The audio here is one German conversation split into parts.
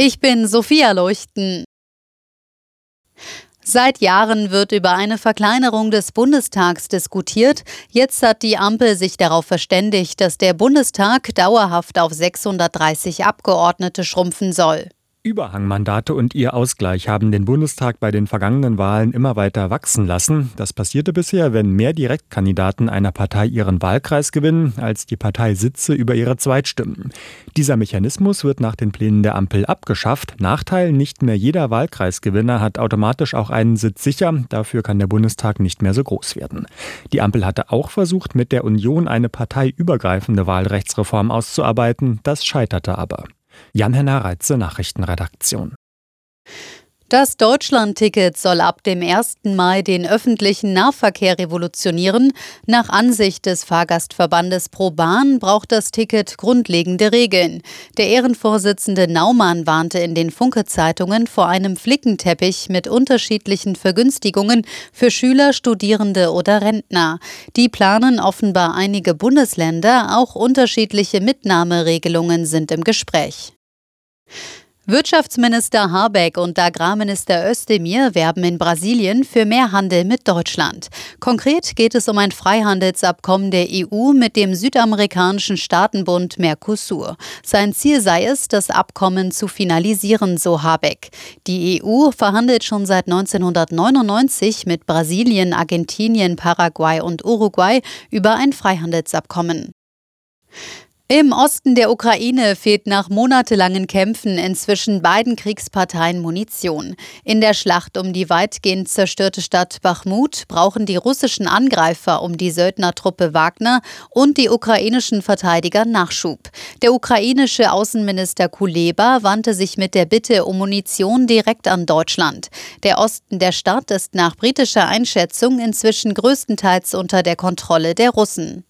Ich bin Sophia Leuchten. Seit Jahren wird über eine Verkleinerung des Bundestags diskutiert. Jetzt hat die Ampel sich darauf verständigt, dass der Bundestag dauerhaft auf 630 Abgeordnete schrumpfen soll. Überhangmandate und ihr Ausgleich haben den Bundestag bei den vergangenen Wahlen immer weiter wachsen lassen. Das passierte bisher, wenn mehr Direktkandidaten einer Partei ihren Wahlkreis gewinnen, als die Partei Sitze über ihre Zweitstimmen. Dieser Mechanismus wird nach den Plänen der Ampel abgeschafft. Nachteil, nicht mehr jeder Wahlkreisgewinner hat automatisch auch einen Sitz sicher. Dafür kann der Bundestag nicht mehr so groß werden. Die Ampel hatte auch versucht, mit der Union eine parteiübergreifende Wahlrechtsreform auszuarbeiten. Das scheiterte aber. Jan-Henner Reitze, Nachrichtenredaktion. Das Deutschlandticket soll ab dem 1. Mai den öffentlichen Nahverkehr revolutionieren. Nach Ansicht des Fahrgastverbandes ProBahn braucht das Ticket grundlegende Regeln. Der Ehrenvorsitzende Naumann warnte in den Funke-Zeitungen vor einem Flickenteppich mit unterschiedlichen Vergünstigungen für Schüler, Studierende oder Rentner. Die planen offenbar einige Bundesländer, auch unterschiedliche Mitnahmeregelungen sind im Gespräch. Wirtschaftsminister Habeck und Agrarminister Özdemir werben in Brasilien für mehr Handel mit Deutschland. Konkret geht es um ein Freihandelsabkommen der EU mit dem südamerikanischen Staatenbund Mercosur. Sein Ziel sei es, das Abkommen zu finalisieren, so Habeck. Die EU verhandelt schon seit 1999 mit Brasilien, Argentinien, Paraguay und Uruguay über ein Freihandelsabkommen. Im Osten der Ukraine fehlt nach monatelangen Kämpfen inzwischen beiden Kriegsparteien Munition. In der Schlacht um die weitgehend zerstörte Stadt Bachmut brauchen die russischen Angreifer um die Söldnertruppe Wagner und die ukrainischen Verteidiger Nachschub. Der ukrainische Außenminister Kuleba wandte sich mit der Bitte um Munition direkt an Deutschland. Der Osten der Stadt ist nach britischer Einschätzung inzwischen größtenteils unter der Kontrolle der Russen.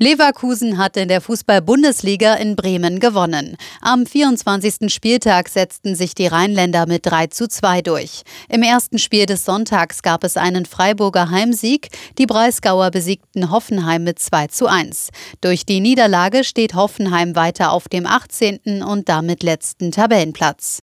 Leverkusen hat in der Fußball-Bundesliga in Bremen gewonnen. Am 24. Spieltag setzten sich die Rheinländer mit 3 zu 2 durch. Im ersten Spiel des Sonntags gab es einen Freiburger Heimsieg. Die Breisgauer besiegten Hoffenheim mit 2 zu 1. Durch die Niederlage steht Hoffenheim weiter auf dem 18. und damit letzten Tabellenplatz.